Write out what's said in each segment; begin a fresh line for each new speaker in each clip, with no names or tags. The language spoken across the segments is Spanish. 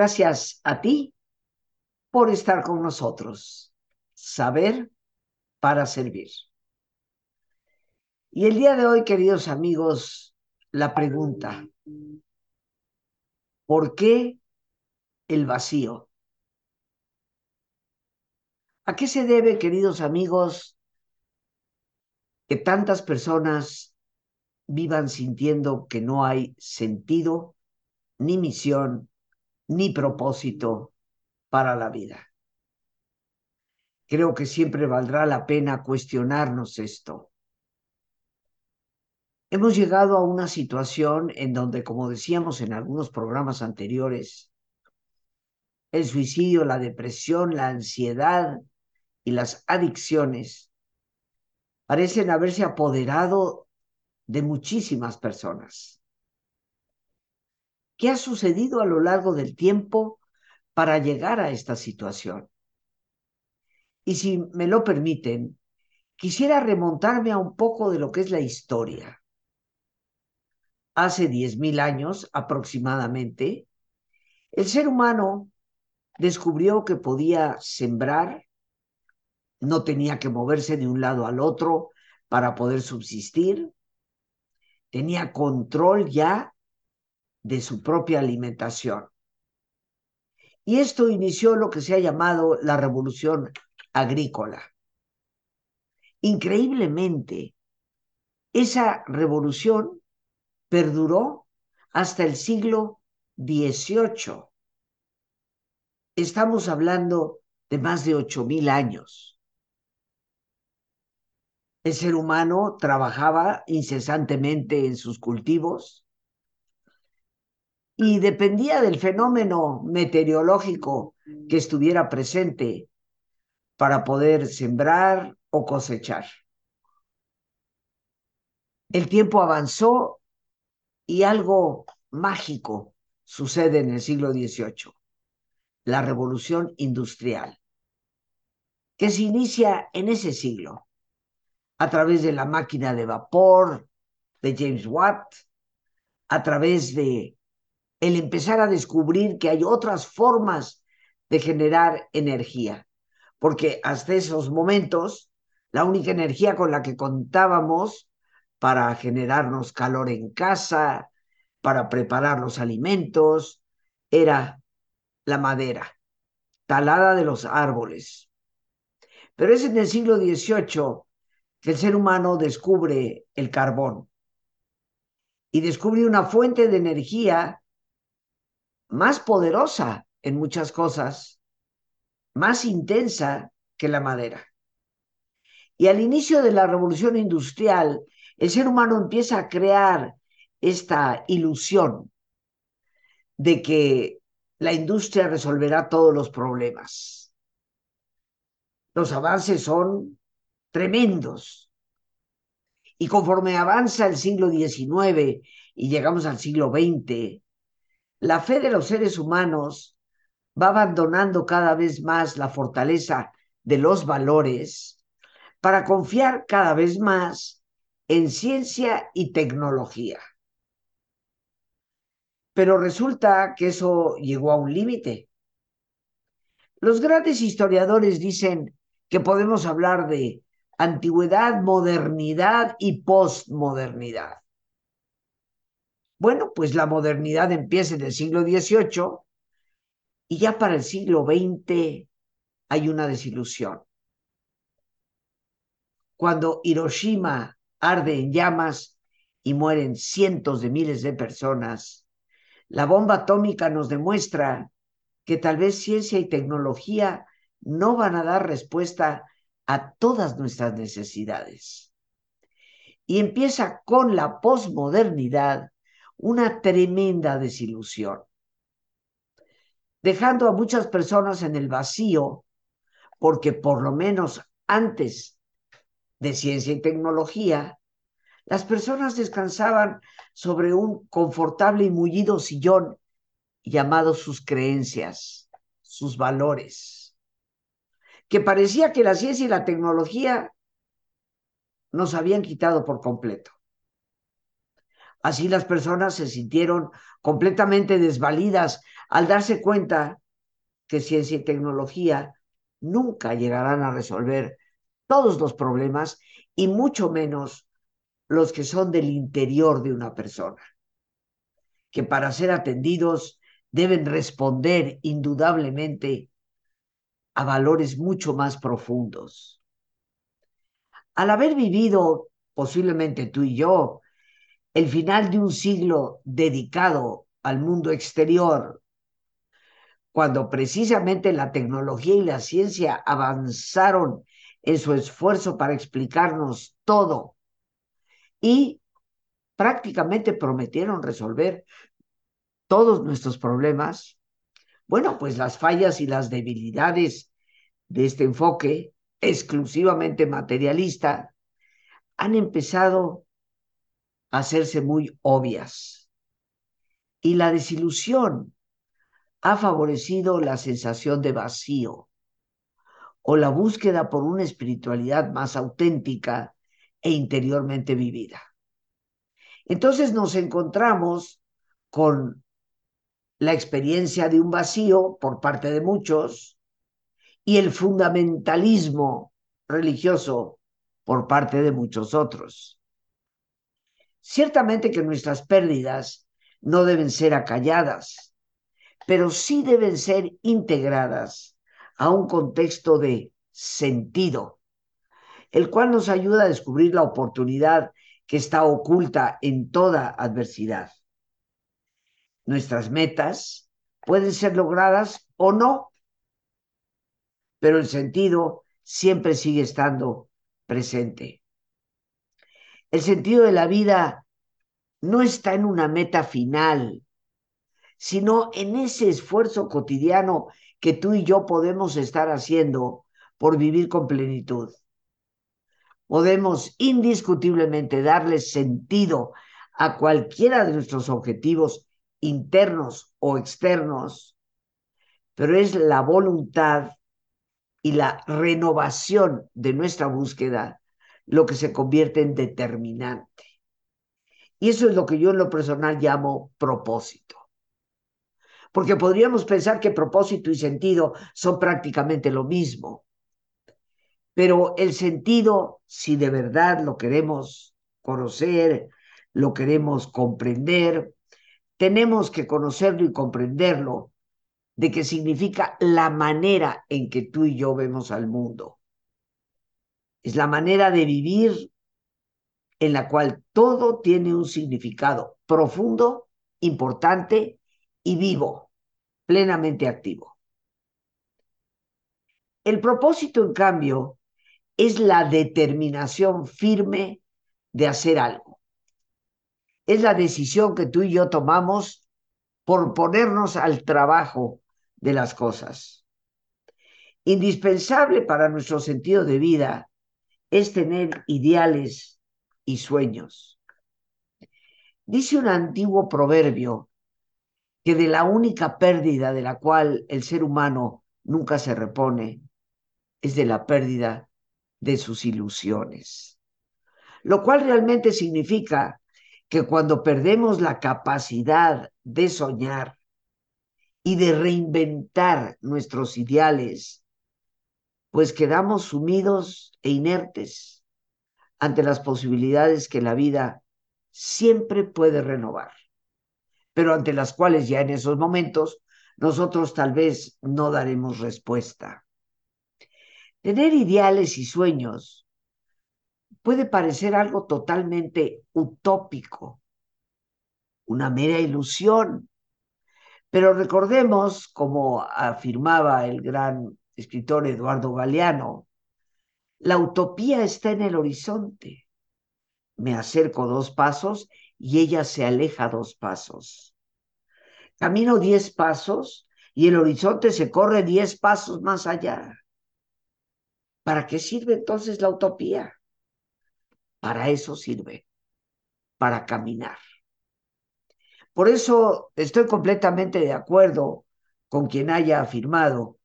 Gracias a ti por estar con nosotros. Saber para servir. Y el día de hoy, queridos amigos, la pregunta, ¿por qué el vacío? ¿A qué se debe, queridos amigos, que tantas personas vivan sintiendo que no hay sentido, ni misión, ni propósito para la vida? Creo que siempre valdrá la pena cuestionarnos esto. Hemos llegado a una situación en donde, como decíamos en algunos programas anteriores, el suicidio, la depresión, la ansiedad y las adicciones parecen haberse apoderado de muchísimas personas. ¿Qué ha sucedido a lo largo del tiempo para llegar a esta situación? Y si me lo permiten, quisiera remontarme a un poco de lo que es la historia hace 10.000 años aproximadamente, el ser humano descubrió que podía sembrar, no tenía que moverse de un lado al otro para poder subsistir, tenía control ya de su propia alimentación. Y esto inició lo que se ha llamado la revolución agrícola. Increíblemente, esa revolución perduró hasta el siglo XVIII. Estamos hablando de más de ocho mil años. El ser humano trabajaba incesantemente en sus cultivos y dependía del fenómeno meteorológico que estuviera presente para poder sembrar o cosechar. El tiempo avanzó y algo mágico sucede en el siglo XVIII, la revolución industrial, que se inicia en ese siglo, a través de la máquina de vapor de James Watt, a través de el empezar a descubrir que hay otras formas de generar energía, porque hasta esos momentos la única energía con la que contábamos para generarnos calor en casa, para preparar los alimentos, era la madera, talada de los árboles. Pero es en el siglo XVIII que el ser humano descubre el carbón y descubre una fuente de energía más poderosa en muchas cosas, más intensa que la madera. Y al inicio de la revolución industrial, el ser humano empieza a crear esta ilusión de que la industria resolverá todos los problemas. Los avances son tremendos. Y conforme avanza el siglo XIX y llegamos al siglo XX, la fe de los seres humanos va abandonando cada vez más la fortaleza de los valores para confiar cada vez más en ciencia y tecnología. Pero resulta que eso llegó a un límite. Los grandes historiadores dicen que podemos hablar de antigüedad, modernidad y postmodernidad. Bueno, pues la modernidad empieza en el siglo XVIII y ya para el siglo XX hay una desilusión. Cuando Hiroshima arde en llamas y mueren cientos de miles de personas, la bomba atómica nos demuestra que tal vez ciencia y tecnología no van a dar respuesta a todas nuestras necesidades. Y empieza con la posmodernidad una tremenda desilusión, dejando a muchas personas en el vacío, porque por lo menos antes de ciencia y tecnología, las personas descansaban sobre un confortable y mullido sillón llamado sus creencias, sus valores, que parecía que la ciencia y la tecnología nos habían quitado por completo. Así las personas se sintieron completamente desvalidas al darse cuenta que ciencia y tecnología nunca llegarán a resolver todos los problemas y mucho menos los que son del interior de una persona, que para ser atendidos deben responder indudablemente a valores mucho más profundos. Al haber vivido, posiblemente tú y yo, el final de un siglo dedicado al mundo exterior, cuando precisamente la tecnología y la ciencia avanzaron en su esfuerzo para explicarnos todo y prácticamente prometieron resolver todos nuestros problemas, bueno, pues las fallas y las debilidades de este enfoque exclusivamente materialista han empezado hacerse muy obvias. Y la desilusión ha favorecido la sensación de vacío o la búsqueda por una espiritualidad más auténtica e interiormente vivida. Entonces nos encontramos con la experiencia de un vacío por parte de muchos y el fundamentalismo religioso por parte de muchos otros. Ciertamente que nuestras pérdidas no deben ser acalladas, pero sí deben ser integradas a un contexto de sentido, el cual nos ayuda a descubrir la oportunidad que está oculta en toda adversidad nuestras metas pueden ser logradas o no, pero el sentido siempre sigue estando presente. El sentido de la vida no está en una meta final, sino en ese esfuerzo cotidiano que tú y yo podemos estar haciendo por vivir con plenitud. Podemos indiscutiblemente darle sentido a cualquiera de nuestros objetivos internos o externos, pero es la voluntad y la renovación de nuestra búsqueda lo que se convierte en determinante. Y eso es lo que yo en lo personal llamo propósito. Porque podríamos pensar que propósito y sentido son prácticamente lo mismo. Pero el sentido, si de verdad lo queremos conocer, lo queremos comprender, tenemos que conocerlo y comprenderlo, de qué significa la manera en que tú y yo vemos al mundo. Es la manera de vivir en la cual todo tiene un significado profundo, importante y vivo, plenamente activo. El propósito, en cambio, es la determinación firme de hacer algo es la decisión que tú y yo tomamos por ponernos al trabajo de las cosas. Indispensable para nuestro sentido de vida es tener ideales y sueños. Dice un antiguo proverbio que de la única pérdida de la cual el ser humano nunca se repone es de la pérdida de sus ilusiones. Lo cual realmente significa que cuando perdemos la capacidad de soñar y de reinventar nuestros ideales, pues quedamos sumidos e inertes ante las posibilidades que la vida siempre puede renovar, pero ante las cuales ya en esos momentos nosotros tal vez no daremos respuesta. Tener ideales y sueños puede parecer algo totalmente utópico, una mera ilusión. Pero recordemos, como afirmaba el gran escritor Eduardo Galeano, la utopía está en el horizonte. Me acerco dos pasos y ella se aleja dos pasos. Camino diez pasos y el horizonte se corre diez pasos más allá. ¿Para qué sirve entonces la utopía? Para eso sirve, para caminar. Por eso estoy completamente de acuerdo con quien haya afirmado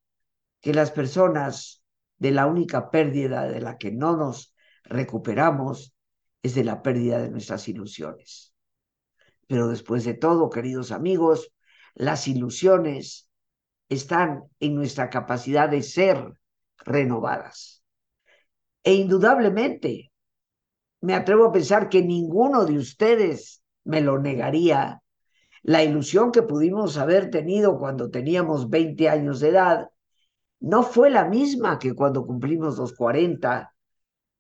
que las personas de la única pérdida de la que no nos recuperamos es de la pérdida de nuestras ilusiones. Pero después de todo, queridos amigos, las ilusiones están en nuestra capacidad de ser renovadas. E indudablemente, me atrevo a pensar que ninguno de ustedes me lo negaría. La ilusión que pudimos haber tenido cuando teníamos 20 años de edad no fue la misma que cuando cumplimos los 40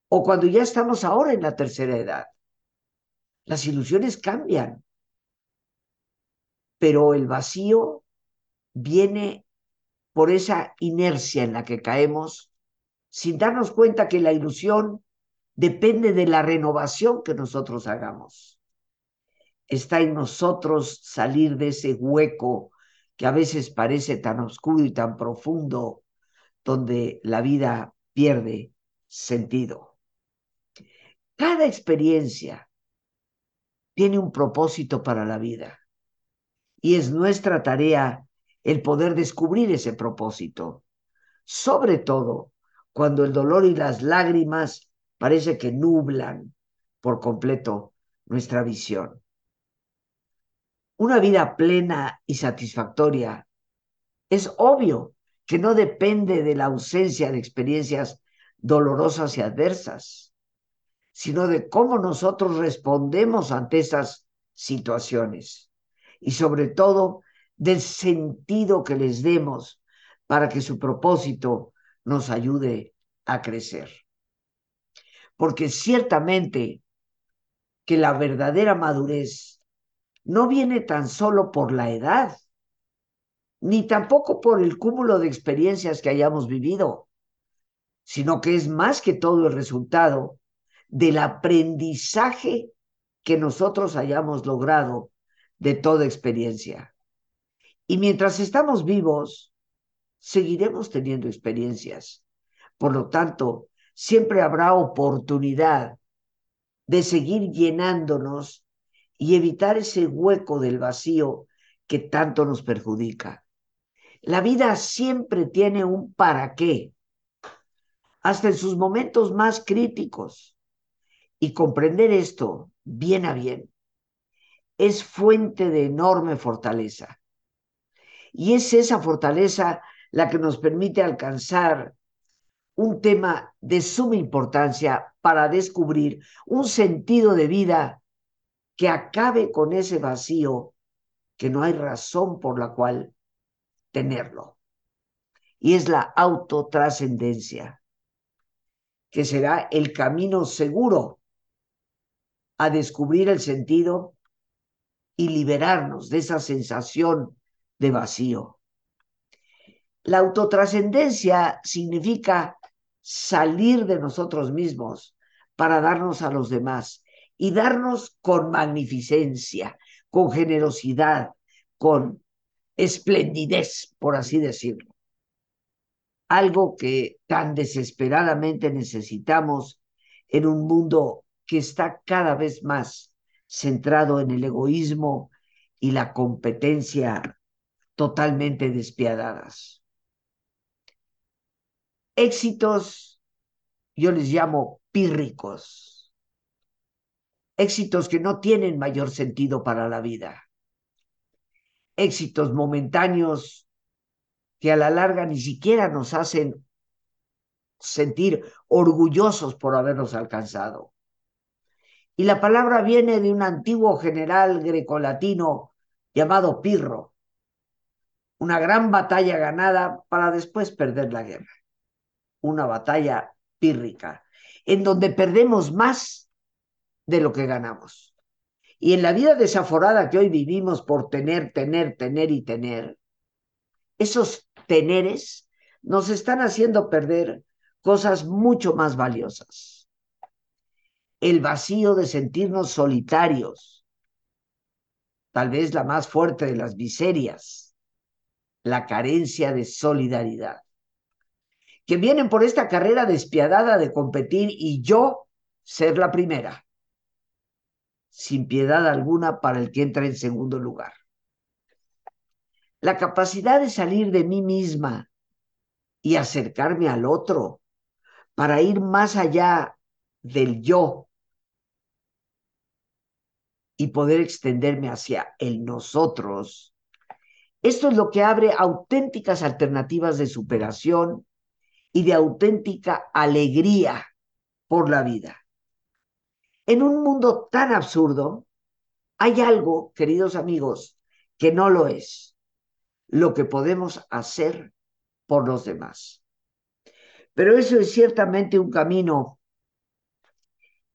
o cuando ya estamos ahora en la tercera edad. Las ilusiones cambian, pero el vacío viene por esa inercia en la que caemos sin darnos cuenta que la ilusión depende de la renovación que nosotros hagamos. Está en nosotros salir de ese hueco que a veces parece tan oscuro y tan profundo, donde la vida pierde sentido. Cada experiencia tiene un propósito para la vida y es nuestra tarea el poder descubrir ese propósito, sobre todo cuando el dolor y las lágrimas parece que nublan por completo nuestra visión. Una vida plena y satisfactoria es obvio que no depende de la ausencia de experiencias dolorosas y adversas, sino de cómo nosotros respondemos ante esas situaciones y sobre todo del sentido que les demos para que su propósito nos ayude a crecer. Porque ciertamente que la verdadera madurez no viene tan solo por la edad, ni tampoco por el cúmulo de experiencias que hayamos vivido, sino que es más que todo el resultado del aprendizaje que nosotros hayamos logrado de toda experiencia. Y mientras estamos vivos, seguiremos teniendo experiencias. Por lo tanto, siempre habrá oportunidad de seguir llenándonos y evitar ese hueco del vacío que tanto nos perjudica. La vida siempre tiene un para qué, hasta en sus momentos más críticos. Y comprender esto bien a bien es fuente de enorme fortaleza. Y es esa fortaleza la que nos permite alcanzar un tema de suma importancia para descubrir un sentido de vida que acabe con ese vacío que no hay razón por la cual tenerlo. Y es la autotrascendencia, que será el camino seguro a descubrir el sentido y liberarnos de esa sensación de vacío. La autotrascendencia significa salir de nosotros mismos para darnos a los demás y darnos con magnificencia, con generosidad, con esplendidez, por así decirlo. Algo que tan desesperadamente necesitamos en un mundo que está cada vez más centrado en el egoísmo y la competencia totalmente despiadadas. Éxitos, yo les llamo pírricos, éxitos que no tienen mayor sentido para la vida, éxitos momentáneos que a la larga ni siquiera nos hacen sentir orgullosos por haberlos alcanzado. Y la palabra viene de un antiguo general grecolatino llamado Pirro, una gran batalla ganada para después perder la guerra una batalla pírrica, en donde perdemos más de lo que ganamos. Y en la vida desaforada que hoy vivimos por tener, tener, tener y tener, esos teneres nos están haciendo perder cosas mucho más valiosas. El vacío de sentirnos solitarios, tal vez la más fuerte de las miserias, la carencia de solidaridad que vienen por esta carrera despiadada de competir y yo ser la primera, sin piedad alguna para el que entra en segundo lugar. La capacidad de salir de mí misma y acercarme al otro para ir más allá del yo y poder extenderme hacia el nosotros, esto es lo que abre auténticas alternativas de superación y de auténtica alegría por la vida. En un mundo tan absurdo, hay algo, queridos amigos, que no lo es, lo que podemos hacer por los demás. Pero eso es ciertamente un camino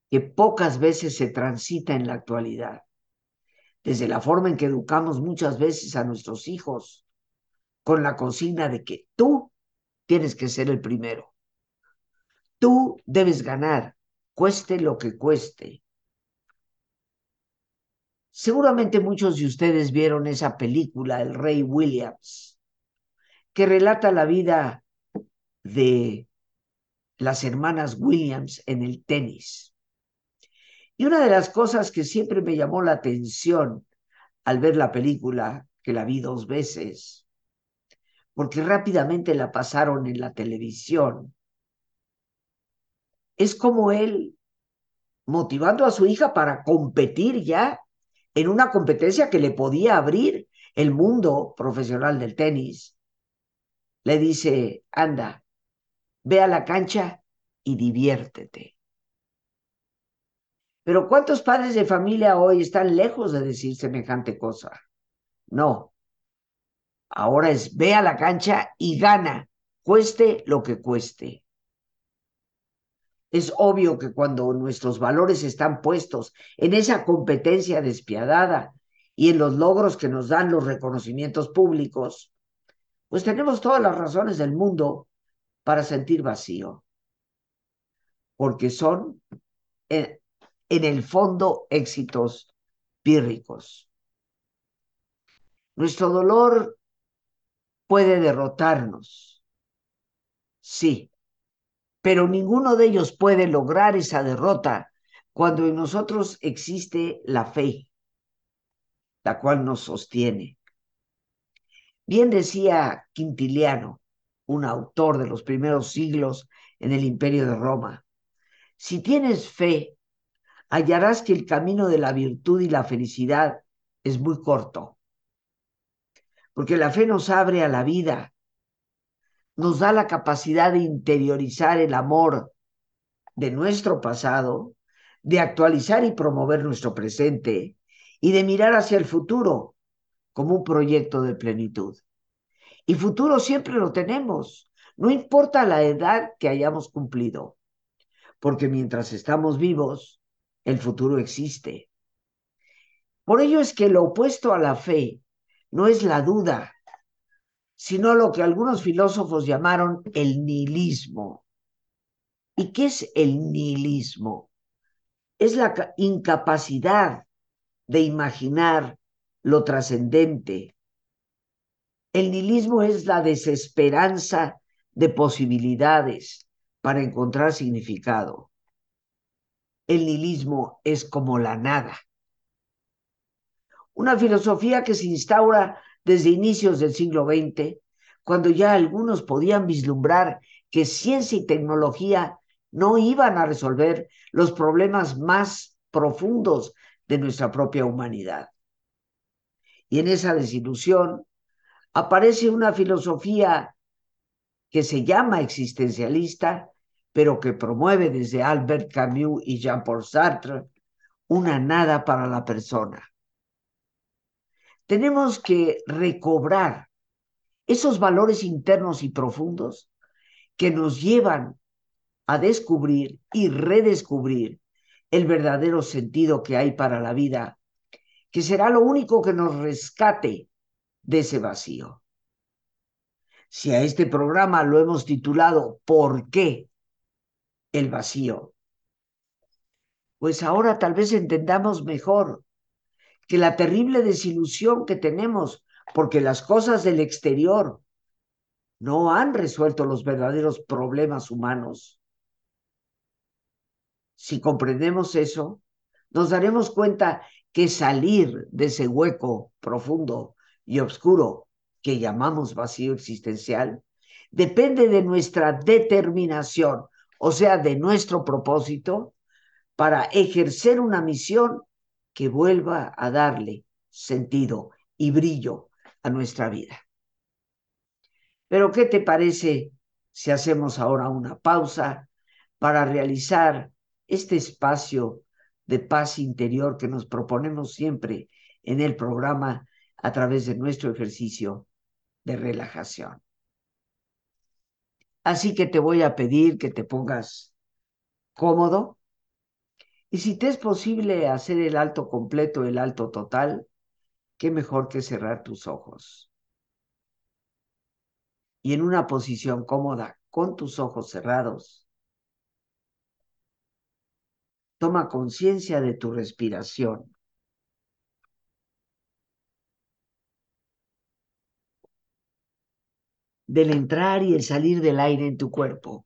que pocas veces se transita en la actualidad desde la forma en que educamos muchas veces a nuestros hijos, con la consigna de que tú tienes que ser el primero. Tú debes ganar, cueste lo que cueste. Seguramente muchos de ustedes vieron esa película, El Rey Williams, que relata la vida de las hermanas Williams en el tenis. Y una de las cosas que siempre me llamó la atención al ver la película, que la vi dos veces, porque rápidamente la pasaron en la televisión, es como él motivando a su hija para competir ya en una competencia que le podía abrir el mundo profesional del tenis. Le dice, anda, ve a la cancha y diviértete. Pero ¿cuántos padres de familia hoy están lejos de decir semejante cosa? No. Ahora es ve a la cancha y gana, cueste lo que cueste. Es obvio que cuando nuestros valores están puestos en esa competencia despiadada y en los logros que nos dan los reconocimientos públicos, pues tenemos todas las razones del mundo para sentir vacío, porque son eh, en el fondo éxitos pírricos. Nuestro dolor puede derrotarnos, sí, pero ninguno de ellos puede lograr esa derrota cuando en nosotros existe la fe, la cual nos sostiene. Bien decía Quintiliano, un autor de los primeros siglos en el imperio de Roma, si tienes fe, hallarás que el camino de la virtud y la felicidad es muy corto. Porque la fe nos abre a la vida, nos da la capacidad de interiorizar el amor de nuestro pasado, de actualizar y promover nuestro presente y de mirar hacia el futuro como un proyecto de plenitud. Y futuro siempre lo tenemos, no importa la edad que hayamos cumplido, porque mientras estamos vivos, el futuro existe. Por ello es que lo opuesto a la fe no es la duda, sino lo que algunos filósofos llamaron el nihilismo. ¿Y qué es el nihilismo? Es la incapacidad de imaginar lo trascendente. El nihilismo es la desesperanza de posibilidades para encontrar significado el nihilismo es como la nada. Una filosofía que se instaura desde inicios del siglo XX, cuando ya algunos podían vislumbrar que ciencia y tecnología no iban a resolver los problemas más profundos de nuestra propia humanidad. Y en esa desilusión aparece una filosofía que se llama existencialista, pero que promueve desde Albert Camus y Jean-Paul Sartre una nada para la persona. Tenemos que recobrar esos valores internos y profundos que nos llevan a descubrir y redescubrir el verdadero sentido que hay para la vida, que será lo único que nos rescate de ese vacío. Si a este programa lo hemos titulado ¿Por qué? el vacío. Pues ahora tal vez entendamos mejor que la terrible desilusión que tenemos porque las cosas del exterior no han resuelto los verdaderos problemas humanos. Si comprendemos eso, nos daremos cuenta que salir de ese hueco profundo y oscuro que llamamos vacío existencial depende de nuestra determinación o sea, de nuestro propósito, para ejercer una misión que vuelva a darle sentido y brillo a nuestra vida. Pero ¿qué te parece si hacemos ahora una pausa para realizar este espacio de paz interior que nos proponemos siempre en el programa a través de nuestro ejercicio de relajación? Así que te voy a pedir que te pongas cómodo y si te es posible hacer el alto completo, el alto total, qué mejor que cerrar tus ojos. Y en una posición cómoda, con tus ojos cerrados, toma conciencia de tu respiración. del entrar y el salir del aire en tu cuerpo.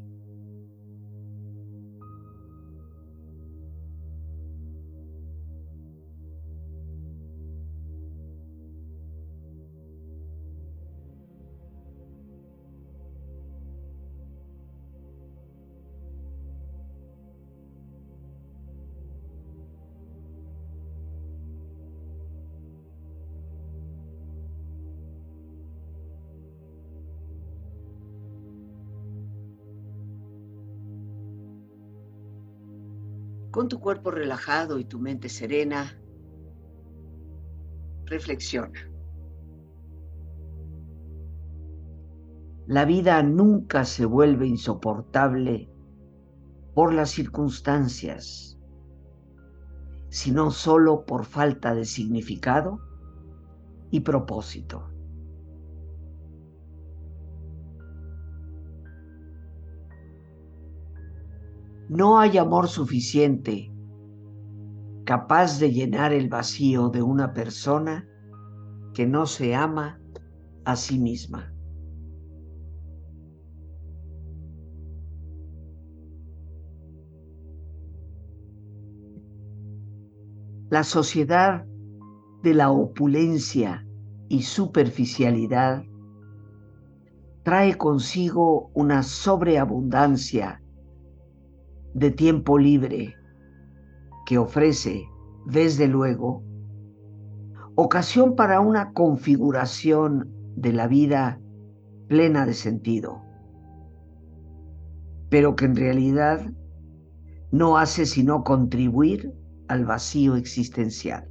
Con tu cuerpo relajado y tu mente serena, reflexiona. La vida nunca se vuelve insoportable por las circunstancias, sino solo por falta de significado y propósito. No hay amor suficiente capaz de llenar el vacío de una persona que no se ama a sí misma. La sociedad de la opulencia y superficialidad trae consigo una sobreabundancia de tiempo libre que ofrece, desde luego, ocasión para una configuración de la vida plena de sentido, pero que en realidad no hace sino contribuir al vacío existencial.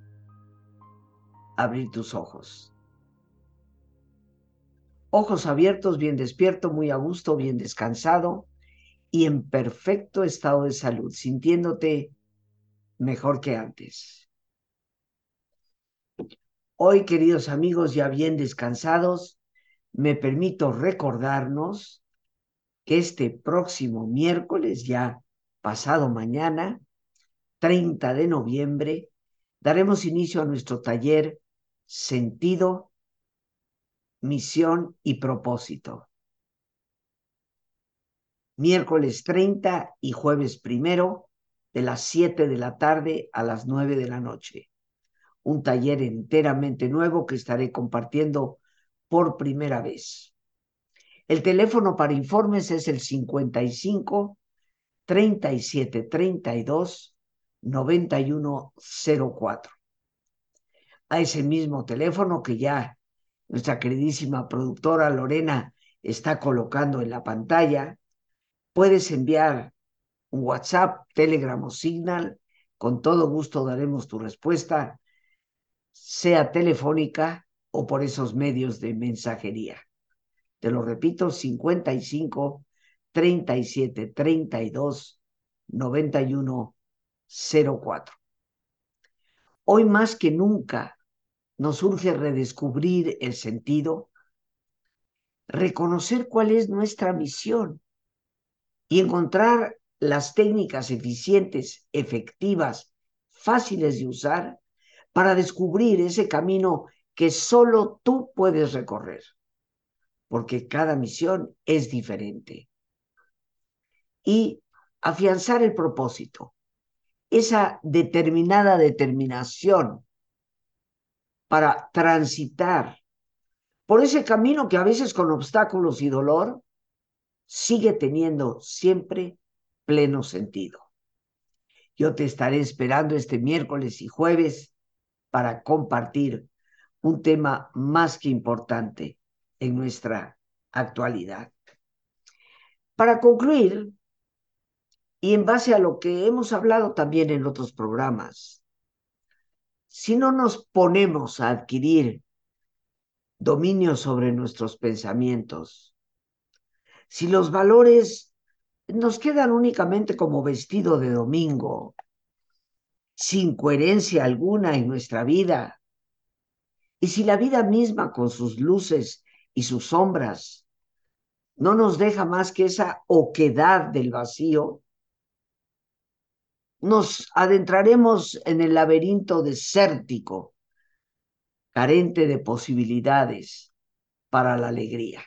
abrir tus ojos. Ojos abiertos, bien despierto, muy a gusto, bien descansado y en perfecto estado de salud, sintiéndote mejor que antes. Hoy, queridos amigos, ya bien descansados, me permito recordarnos que este próximo miércoles, ya pasado mañana, 30 de noviembre, daremos inicio a nuestro taller sentido, misión y propósito. Miércoles 30 y jueves primero de las 7 de la tarde a las 9 de la noche. Un taller enteramente nuevo que estaré compartiendo por primera vez. El teléfono para informes es el 55 37 32 9104 a ese mismo teléfono que ya nuestra queridísima productora Lorena está colocando en la pantalla. Puedes enviar un WhatsApp, Telegram o Signal. Con todo gusto daremos tu respuesta, sea telefónica o por esos medios de mensajería. Te lo repito, 55 37 32 9104. Hoy más que nunca nos urge redescubrir el sentido, reconocer cuál es nuestra misión y encontrar las técnicas eficientes, efectivas, fáciles de usar para descubrir ese camino que solo tú puedes recorrer, porque cada misión es diferente. Y afianzar el propósito, esa determinada determinación para transitar por ese camino que a veces con obstáculos y dolor sigue teniendo siempre pleno sentido. Yo te estaré esperando este miércoles y jueves para compartir un tema más que importante en nuestra actualidad. Para concluir, y en base a lo que hemos hablado también en otros programas, si no nos ponemos a adquirir dominio sobre nuestros pensamientos, si los valores nos quedan únicamente como vestido de domingo, sin coherencia alguna en nuestra vida, y si la vida misma con sus luces y sus sombras no nos deja más que esa oquedad del vacío, nos adentraremos en el laberinto desértico, carente de posibilidades para la alegría.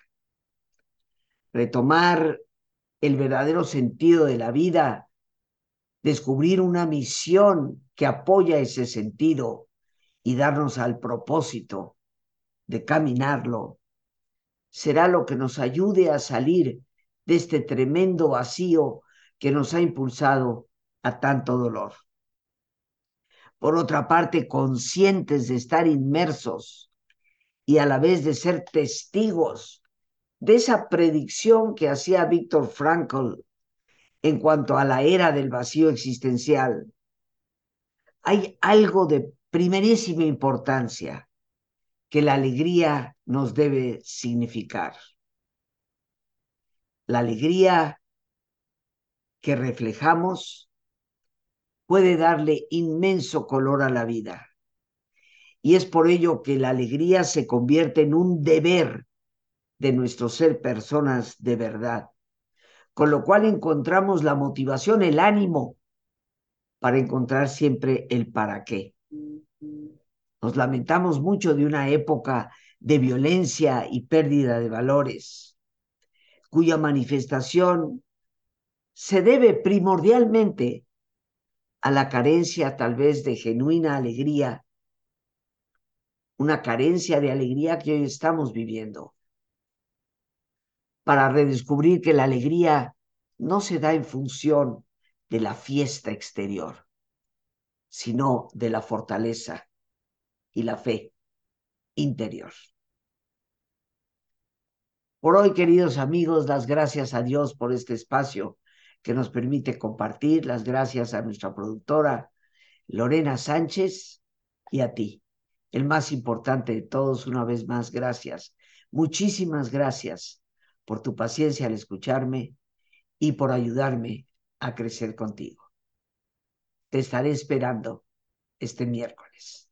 Retomar el verdadero sentido de la vida, descubrir una misión que apoya ese sentido y darnos al propósito de caminarlo, será lo que nos ayude a salir de este tremendo vacío que nos ha impulsado a tanto dolor. Por otra parte, conscientes de estar inmersos y a la vez de ser testigos de esa predicción que hacía Víctor Frankl en cuanto a la era del vacío existencial, hay algo de primerísima importancia que la alegría nos debe significar. La alegría que reflejamos puede darle inmenso color a la vida. Y es por ello que la alegría se convierte en un deber de nuestro ser personas de verdad, con lo cual encontramos la motivación, el ánimo para encontrar siempre el para qué. Nos lamentamos mucho de una época de violencia y pérdida de valores, cuya manifestación se debe primordialmente a la carencia tal vez de genuina alegría, una carencia de alegría que hoy estamos viviendo, para redescubrir que la alegría no se da en función de la fiesta exterior, sino de la fortaleza y la fe interior. Por hoy, queridos amigos, las gracias a Dios por este espacio que nos permite compartir. Las gracias a nuestra productora Lorena Sánchez y a ti. El más importante de todos, una vez más, gracias. Muchísimas gracias por tu paciencia al escucharme y por ayudarme a crecer contigo. Te estaré esperando este miércoles.